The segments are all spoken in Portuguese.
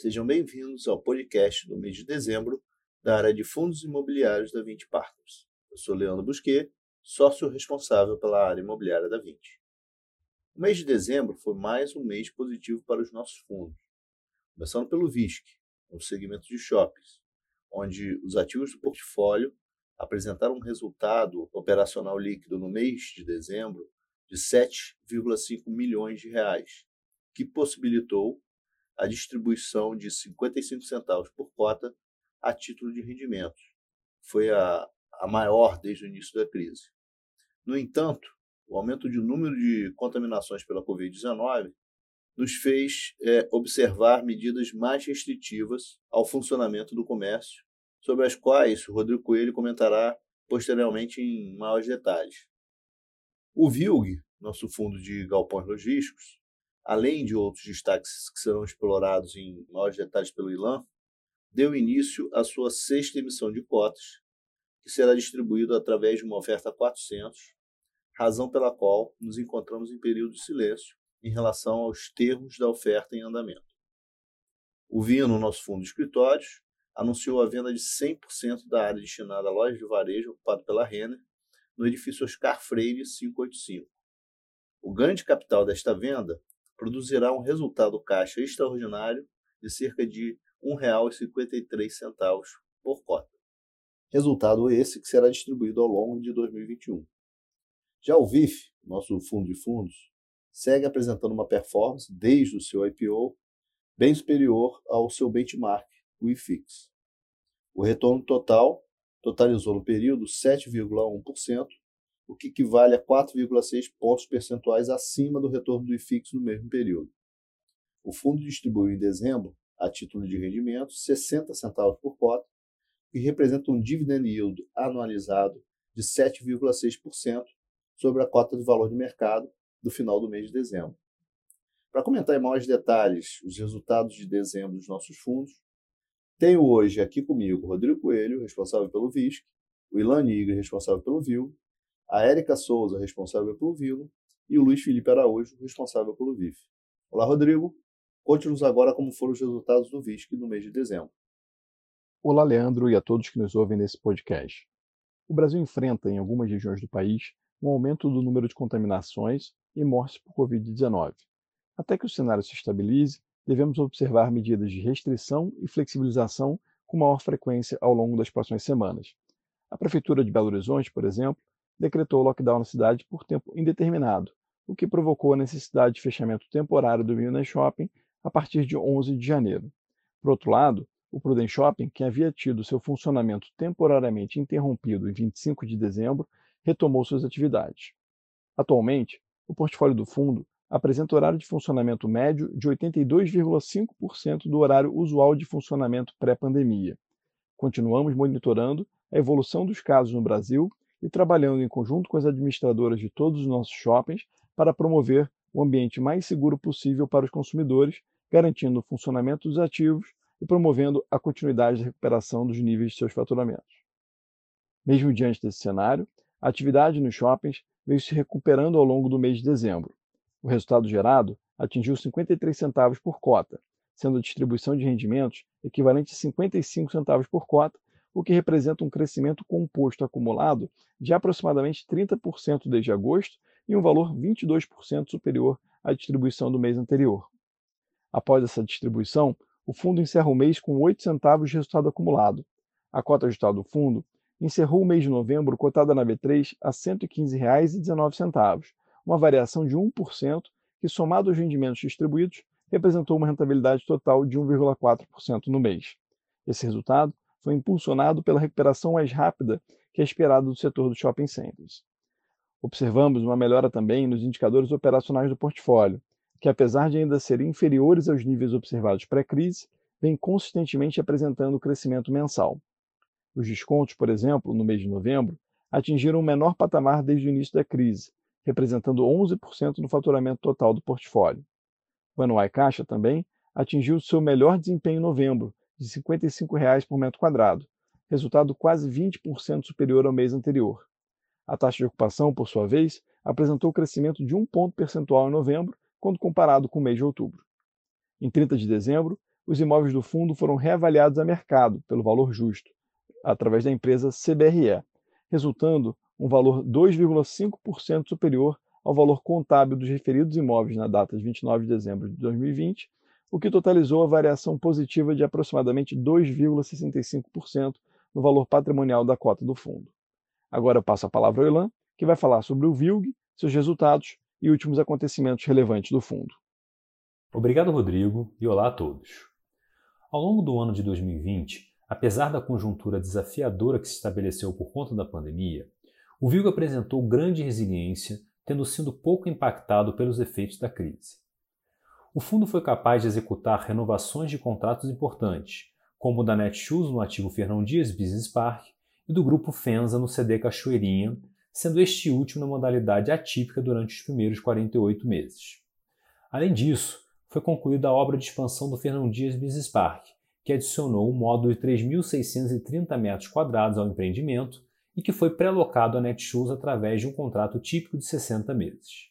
Sejam bem-vindos ao podcast do mês de dezembro da área de fundos imobiliários da 20 Partners. Eu sou Leandro Busquet, sócio responsável pela área imobiliária da 20. O mês de dezembro foi mais um mês positivo para os nossos fundos, começando pelo VISC, no segmento de shoppings, onde os ativos do portfólio apresentaram um resultado operacional líquido no mês de dezembro de 7,5 milhões de reais, que possibilitou a distribuição de 55 centavos por cota a título de rendimento. Foi a, a maior desde o início da crise. No entanto, o aumento de número de contaminações pela Covid-19 nos fez é, observar medidas mais restritivas ao funcionamento do comércio, sobre as quais o Rodrigo Coelho comentará posteriormente em maiores detalhes. O VILG, nosso fundo de galpões logísticos, além de outros destaques que serão explorados em maiores detalhes pelo ILAN, deu início à sua sexta emissão de cotas, que será distribuída através de uma oferta 400, razão pela qual nos encontramos em período de silêncio em relação aos termos da oferta em andamento. O Vino, nosso fundo de escritórios, anunciou a venda de 100% da área destinada à loja de varejo ocupada pela Renner no edifício Oscar Freire 585. O ganho de capital desta venda produzirá um resultado caixa extraordinário de cerca de R$ 1,53 por cota. Resultado esse que será distribuído ao longo de 2021. Já o VIF, nosso fundo de fundos, segue apresentando uma performance desde o seu IPO bem superior ao seu benchmark, o IFIX. O retorno total totalizou no período 7,1%, o que equivale a 4,6 pontos percentuais acima do retorno do IFIX no mesmo período. O fundo distribuiu em dezembro, a título de rendimento, 60 centavos por cota, que representa um dividend yield anualizado de 7,6% sobre a cota de valor de mercado do final do mês de dezembro. Para comentar em maiores detalhes os resultados de dezembro dos nossos fundos, tenho hoje aqui comigo Rodrigo Coelho, responsável pelo VISC, o Ilan Nigre, responsável pelo VIL, a Érica Souza, responsável pelo Vilo, e o Luiz Felipe Araújo, responsável pelo VIF. Olá, Rodrigo. Conte-nos agora como foram os resultados do VISC no mês de dezembro. Olá, Leandro, e a todos que nos ouvem nesse podcast. O Brasil enfrenta, em algumas regiões do país, um aumento do número de contaminações e mortes por Covid-19. Até que o cenário se estabilize, devemos observar medidas de restrição e flexibilização com maior frequência ao longo das próximas semanas. A Prefeitura de Belo Horizonte, por exemplo, decretou lockdown na cidade por tempo indeterminado, o que provocou a necessidade de fechamento temporário do Minas Shopping a partir de 11 de janeiro. Por outro lado, o Prudent Shopping, que havia tido seu funcionamento temporariamente interrompido em 25 de dezembro, retomou suas atividades. Atualmente, o portfólio do fundo apresenta horário de funcionamento médio de 82,5% do horário usual de funcionamento pré-pandemia. Continuamos monitorando a evolução dos casos no Brasil e trabalhando em conjunto com as administradoras de todos os nossos shoppings para promover o ambiente mais seguro possível para os consumidores, garantindo o funcionamento dos ativos e promovendo a continuidade da recuperação dos níveis de seus faturamentos. Mesmo diante desse cenário, a atividade nos shoppings veio se recuperando ao longo do mês de dezembro. O resultado gerado atingiu 53 centavos por cota, sendo a distribuição de rendimentos equivalente a 55 centavos por cota, o que representa um crescimento composto acumulado de aproximadamente 30% desde agosto e um valor 22% superior à distribuição do mês anterior. Após essa distribuição, o fundo encerra o mês com 8 centavos de resultado acumulado. A cota ajustada do fundo encerrou o mês de novembro cotada na B3 a R$ 115,19, uma variação de 1% que, somado aos rendimentos distribuídos, representou uma rentabilidade total de 1,4% no mês. Esse resultado foi impulsionado pela recuperação mais rápida que é esperada do setor dos shopping centers. Observamos uma melhora também nos indicadores operacionais do portfólio, que apesar de ainda serem inferiores aos níveis observados pré-crise, vem consistentemente apresentando crescimento mensal. Os descontos, por exemplo, no mês de novembro, atingiram o menor patamar desde o início da crise, representando 11% do faturamento total do portfólio. O anuai caixa também atingiu seu melhor desempenho em novembro, de 55 reais por metro quadrado, resultado quase 20% superior ao mês anterior. A taxa de ocupação, por sua vez, apresentou crescimento de um ponto percentual em novembro, quando comparado com o mês de outubro. Em 30 de dezembro, os imóveis do fundo foram reavaliados a mercado pelo valor justo, através da empresa CBRE, resultando um valor 2,5% superior ao valor contábil dos referidos imóveis na data de 29 de dezembro de 2020, o que totalizou a variação positiva de aproximadamente 2,65% no valor patrimonial da cota do fundo. Agora eu passo a palavra ao Elan, que vai falar sobre o VILG, seus resultados e últimos acontecimentos relevantes do fundo. Obrigado, Rodrigo, e olá a todos. Ao longo do ano de 2020, apesar da conjuntura desafiadora que se estabeleceu por conta da pandemia, o VILG apresentou grande resiliência, tendo sido pouco impactado pelos efeitos da crise. O fundo foi capaz de executar renovações de contratos importantes, como o da Netshoes no ativo Fernão Dias Business Park e do grupo Fenza no CD Cachoeirinha, sendo este último na modalidade atípica durante os primeiros 48 meses. Além disso, foi concluída a obra de expansão do Fernão Dias Business Park, que adicionou um módulo de 3.630 metros quadrados ao empreendimento e que foi pré-locado à Netshoes através de um contrato típico de 60 meses.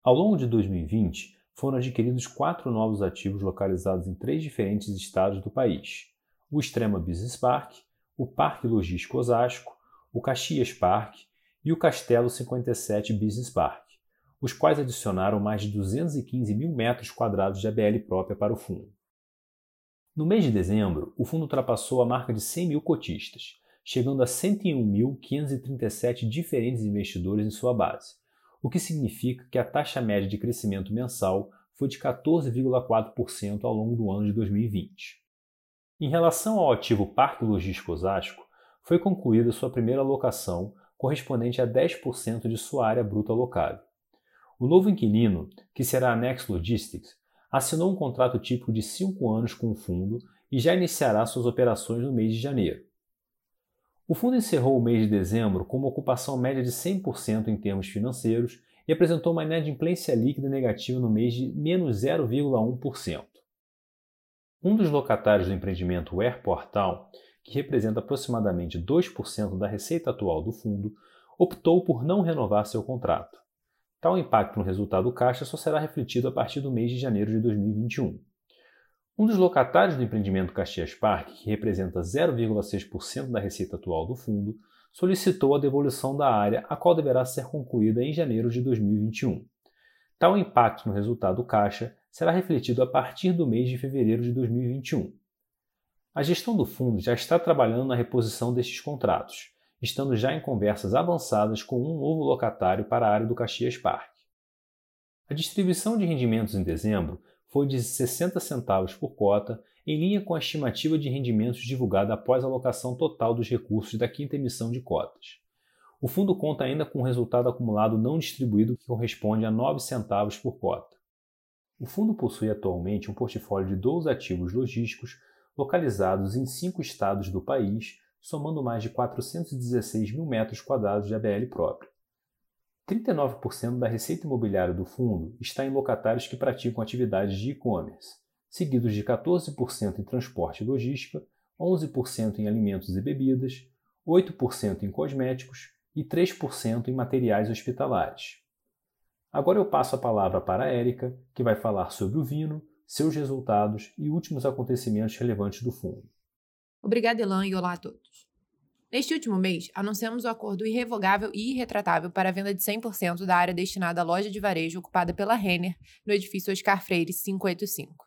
Ao longo de 2020, foram adquiridos quatro novos ativos localizados em três diferentes estados do país: o Extrema Business Park, o Parque Logístico Osasco, o Caxias Park e o Castelo 57 Business Park, os quais adicionaram mais de 215 mil metros quadrados de ABL própria para o fundo. No mês de dezembro, o fundo ultrapassou a marca de 100 mil cotistas, chegando a 101.537 diferentes investidores em sua base, o que significa que a taxa média de crescimento mensal foi de 14,4% ao longo do ano de 2020. Em relação ao ativo Parque Logístico Osasco, foi concluída sua primeira alocação, correspondente a 10% de sua área bruta alocável. O novo inquilino, que será a Next Logistics, assinou um contrato típico de 5 anos com o fundo e já iniciará suas operações no mês de janeiro. O fundo encerrou o mês de dezembro com uma ocupação média de 100% em termos financeiros e apresentou uma inadimplência líquida negativa no mês de menos 0,1%. Um dos locatários do empreendimento Airportal, que representa aproximadamente 2% da receita atual do fundo, optou por não renovar seu contrato. Tal impacto no resultado caixa só será refletido a partir do mês de janeiro de 2021. Um dos locatários do empreendimento Caxias Park, que representa 0,6% da receita atual do fundo, solicitou a devolução da área, a qual deverá ser concluída em janeiro de 2021. Tal impacto no resultado caixa será refletido a partir do mês de fevereiro de 2021. A gestão do fundo já está trabalhando na reposição destes contratos, estando já em conversas avançadas com um novo locatário para a área do Caxias Park. A distribuição de rendimentos em dezembro foi de 60 centavos por cota, em linha com a estimativa de rendimentos divulgada após a alocação total dos recursos da quinta emissão de cotas. O fundo conta ainda com um resultado acumulado não distribuído que corresponde a 9 centavos por cota. O fundo possui atualmente um portfólio de 12 ativos logísticos localizados em cinco estados do país, somando mais de 416 mil metros quadrados de ABL próprio. 39% da receita imobiliária do fundo está em locatários que praticam atividades de e-commerce, seguidos de 14% em transporte e logística, 11% em alimentos e bebidas, 8% em cosméticos e 3% em materiais hospitalares. Agora eu passo a palavra para a Érica, que vai falar sobre o Vino, seus resultados e últimos acontecimentos relevantes do fundo. Obrigada, Elan, e olá a todos. Neste último mês, anunciamos o acordo irrevogável e irretratável para a venda de 100% da área destinada à loja de varejo ocupada pela Renner no edifício Oscar Freire 585.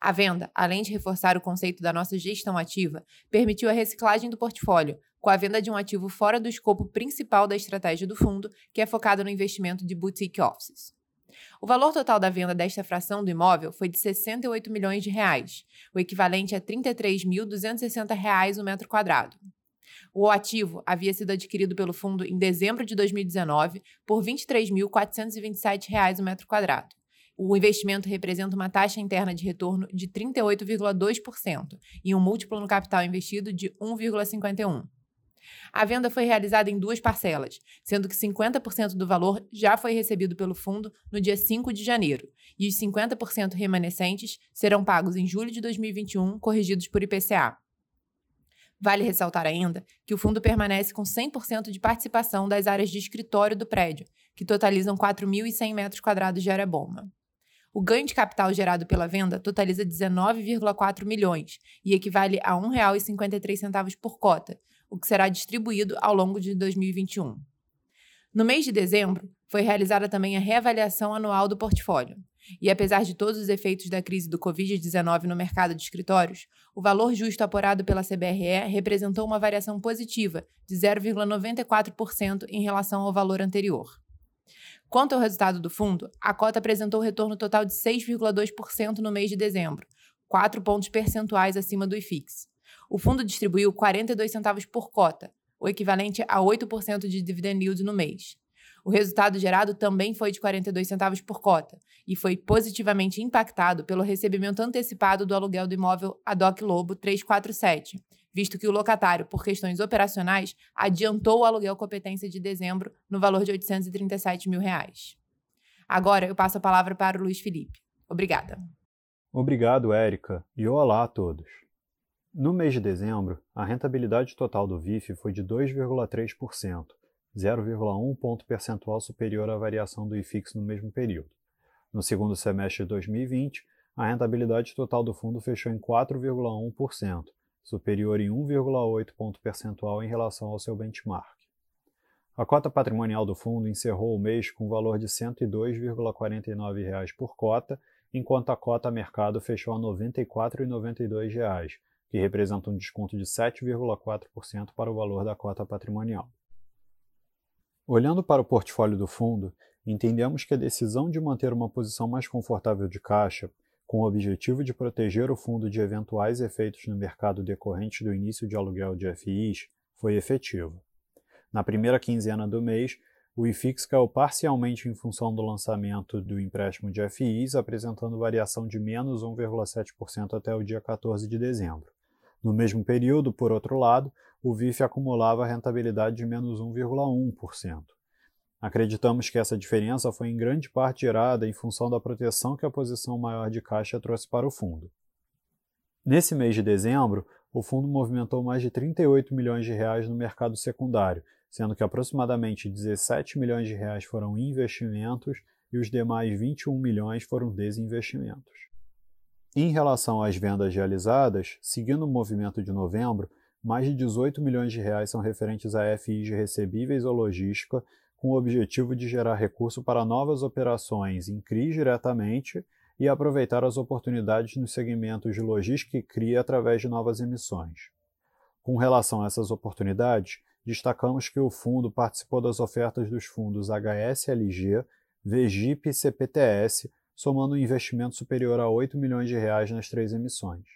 A venda, além de reforçar o conceito da nossa gestão ativa, permitiu a reciclagem do portfólio, com a venda de um ativo fora do escopo principal da estratégia do fundo, que é focado no investimento de boutique offices. O valor total da venda desta fração do imóvel foi de 68 milhões de reais, o equivalente a R$ 33.260 o metro quadrado. O ativo havia sido adquirido pelo fundo em dezembro de 2019 por R$ 23.427 o metro quadrado. O investimento representa uma taxa interna de retorno de 38,2% e um múltiplo no capital investido de 1,51. A venda foi realizada em duas parcelas, sendo que 50% do valor já foi recebido pelo fundo no dia 5 de janeiro, e os 50% remanescentes serão pagos em julho de 2021, corrigidos por IPCA. Vale ressaltar ainda que o fundo permanece com 100% de participação das áreas de escritório do prédio, que totalizam 4.100 metros quadrados de área bomba. O ganho de capital gerado pela venda totaliza 19,4 milhões e equivale a R$ 1,53 por cota, o que será distribuído ao longo de 2021. No mês de dezembro, foi realizada também a reavaliação anual do portfólio. E apesar de todos os efeitos da crise do Covid-19 no mercado de escritórios, o valor justo apurado pela CBRE representou uma variação positiva de 0,94% em relação ao valor anterior. Quanto ao resultado do fundo, a cota apresentou retorno total de 6,2% no mês de dezembro, 4 pontos percentuais acima do IFIX. O fundo distribuiu 42 centavos por cota, o equivalente a 8% de dividend yield no mês. O resultado gerado também foi de 42 centavos por cota e foi positivamente impactado pelo recebimento antecipado do aluguel do imóvel Adoc Lobo 347, visto que o locatário, por questões operacionais, adiantou o aluguel competência de dezembro no valor de 837 mil reais. Agora eu passo a palavra para o Luiz Felipe. Obrigada. Obrigado, Érica, e olá a todos. No mês de dezembro, a rentabilidade total do VIF foi de 2,3%, 0,1 ponto percentual superior à variação do IFIX no mesmo período. No segundo semestre de 2020, a rentabilidade total do fundo fechou em 4,1%, superior em 1,8 ponto percentual em relação ao seu benchmark. A cota patrimonial do fundo encerrou o mês com valor de R$ 102,49 por cota, enquanto a cota mercado fechou a R$ 94,92, que representa um desconto de 7,4% para o valor da cota patrimonial. Olhando para o portfólio do fundo, entendemos que a decisão de manter uma posição mais confortável de caixa, com o objetivo de proteger o fundo de eventuais efeitos no mercado decorrentes do início de aluguel de FIs, foi efetiva. Na primeira quinzena do mês, o IFIX caiu parcialmente em função do lançamento do empréstimo de FIs, apresentando variação de menos 1,7% até o dia 14 de dezembro. No mesmo período, por outro lado, o VIF acumulava rentabilidade de menos 1,1%. Acreditamos que essa diferença foi em grande parte gerada em função da proteção que a posição maior de caixa trouxe para o fundo. Nesse mês de dezembro, o fundo movimentou mais de 38 milhões de reais no mercado secundário, sendo que aproximadamente 17 milhões de reais foram investimentos e os demais 21 milhões foram desinvestimentos. Em relação às vendas realizadas, seguindo o movimento de novembro, mais de 18 milhões de reais são referentes a FIs recebíveis ou logística, com o objetivo de gerar recurso para novas operações em CRI diretamente e aproveitar as oportunidades nos segmentos de logística e CRI através de novas emissões. Com relação a essas oportunidades, destacamos que o fundo participou das ofertas dos fundos HSLG, VGIP e CPTS, somando um investimento superior a 8 milhões de reais nas três emissões.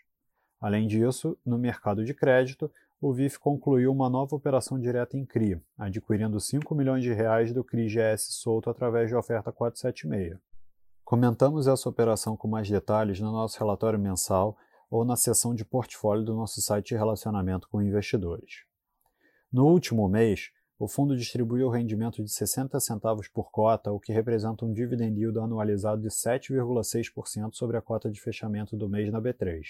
Além disso, no mercado de crédito, o VIF concluiu uma nova operação direta em CRI, adquirindo 5 milhões de reais do CRI GS solto através de oferta 476. Comentamos essa operação com mais detalhes no nosso relatório mensal ou na seção de portfólio do nosso site de relacionamento com investidores. No último mês, o fundo distribuiu o rendimento de 60 centavos por cota, o que representa um dividend yield anualizado de 7,6% sobre a cota de fechamento do mês na B3.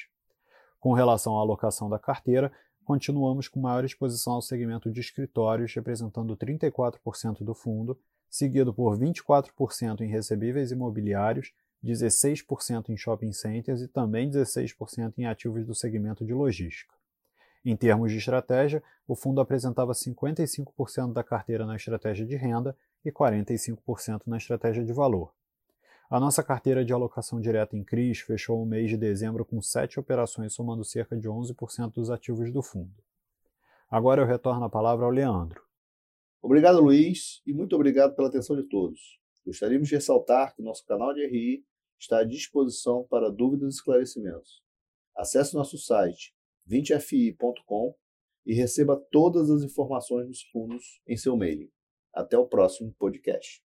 Com relação à alocação da carteira, continuamos com maior exposição ao segmento de escritórios, representando 34% do fundo, seguido por 24% em recebíveis imobiliários, 16% em shopping centers e também 16% em ativos do segmento de logística. Em termos de estratégia, o fundo apresentava 55% da carteira na estratégia de renda e 45% na estratégia de valor. A nossa carteira de alocação direta em CRIs fechou o mês de dezembro com sete operações, somando cerca de 11% dos ativos do fundo. Agora eu retorno a palavra ao Leandro. Obrigado, Luiz, e muito obrigado pela atenção de todos. Gostaríamos de ressaltar que nosso canal de RI está à disposição para dúvidas e esclarecimentos. Acesse nosso site 20fi.com e receba todas as informações dos fundos em seu e-mail. Até o próximo podcast.